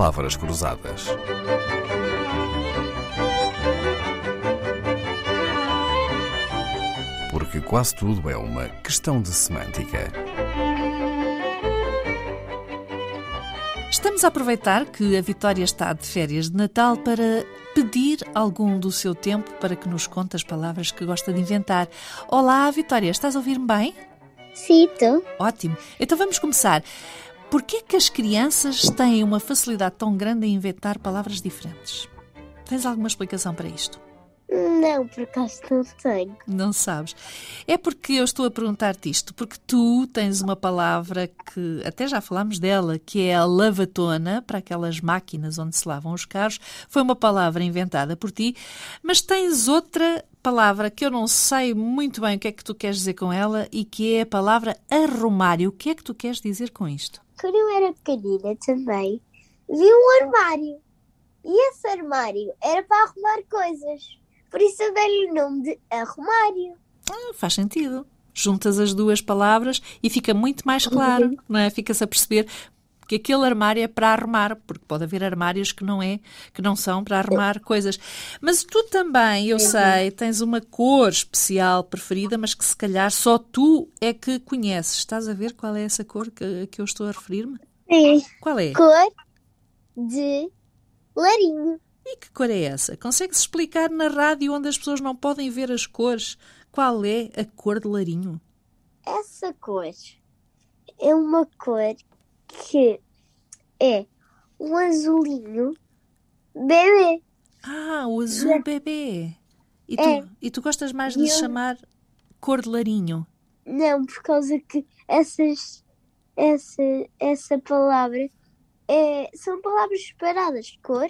Palavras Cruzadas. Porque quase tudo é uma questão de semântica. Estamos a aproveitar que a Vitória está de férias de Natal para pedir algum do seu tempo para que nos conte as palavras que gosta de inventar. Olá, Vitória, estás a ouvir-me bem? Sim, tu. Ótimo. Então vamos começar. Por que é que as crianças têm uma facilidade tão grande em inventar palavras diferentes? Tens alguma explicação para isto? Não, por acaso não tenho. Não sabes. É porque eu estou a perguntar-te isto, porque tu tens uma palavra que até já falámos dela, que é a lavatona, para aquelas máquinas onde se lavam os carros. Foi uma palavra inventada por ti, mas tens outra palavra que eu não sei muito bem o que é que tu queres dizer com ela e que é a palavra arrumário. O que é que tu queres dizer com isto? Quando eu era pequenina também, vi um armário. E esse armário era para arrumar coisas. Por isso eu dei-lhe o nome de arrumário. Ah, faz sentido. Juntas as duas palavras e fica muito mais claro, não é? Fica-se a perceber que aquele armário é para arrumar, porque pode haver armários que não é, que não são para arrumar coisas. Mas tu também, eu sei, tens uma cor especial preferida, mas que se calhar só tu é que conheces. Estás a ver qual é essa cor que, que eu estou a referir-me? Sim. Qual é? Cor de larinho. E que cor é essa? Consegues explicar na rádio onde as pessoas não podem ver as cores qual é a cor de larinho? Essa cor é uma cor que é um azulinho bebê. Ah, o azul bebê. E tu, É. e tu gostas mais de Eu- chamar cor de larinho? Não, por causa que essas, essa, essa palavra é, são palavras separadas. Cor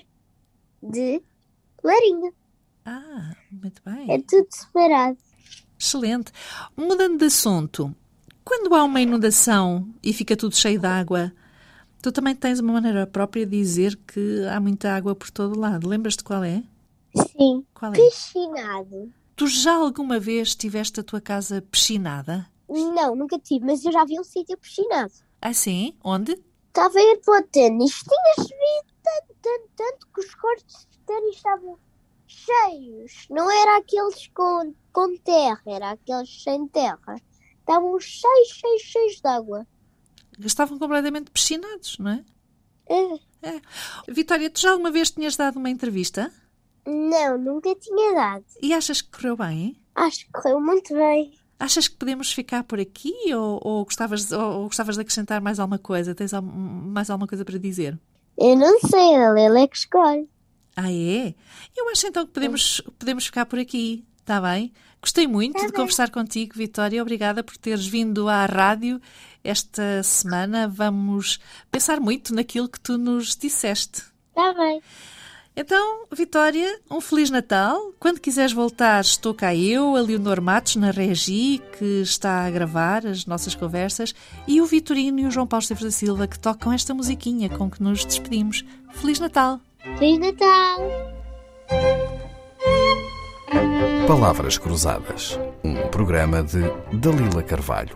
de larinho. Ah, muito bem. É tudo separado. Excelente. Mudando de assunto, quando há uma inundação e fica tudo cheio de água, tu também tens uma maneira própria de dizer que há muita água por todo lado. Lembras-te qual é? Sim. Qual é? Piscinado. Tu já alguma vez tiveste a tua casa piscinada? Não, nunca tive, mas eu já vi um sítio piscinado. Ah, sim? Onde? Estava a ir para o ténis. Tinha chovido tanto, tanto, tanto que os cortes de ténis estavam cheios. Não era aqueles com, com terra, era aqueles sem terra. Estavam cheios, cheios, cheios de água. Estavam completamente piscinados, não é? É. Vitória, tu já alguma vez tinhas dado uma entrevista? Não, nunca tinha dado. E achas que correu bem? Acho que correu muito bem. Achas que podemos ficar por aqui ou, ou gostavas, ou, ou gostavas de acrescentar mais alguma coisa? Tens mais alguma coisa para dizer? Eu não sei, a Lela é que escolhe. Ah, é? Eu acho então que podemos, podemos ficar por aqui, está bem? Gostei muito de conversar contigo, Vitória. Obrigada por teres vindo à rádio esta semana. Vamos pensar muito naquilo que tu nos disseste. Está bem. Então, Vitória, um Feliz Natal. Quando quiseres voltar, estou cá eu, a Leonor Matos, na Regi, que está a gravar as nossas conversas, e o Vitorino e o João Paulo Esteves da Silva, que tocam esta musiquinha com que nos despedimos. Feliz Natal! Feliz Natal! Palavras Cruzadas. Um programa de Dalila Carvalho.